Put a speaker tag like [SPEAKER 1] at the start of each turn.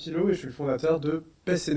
[SPEAKER 1] Pilo et je suis le fondateur de PC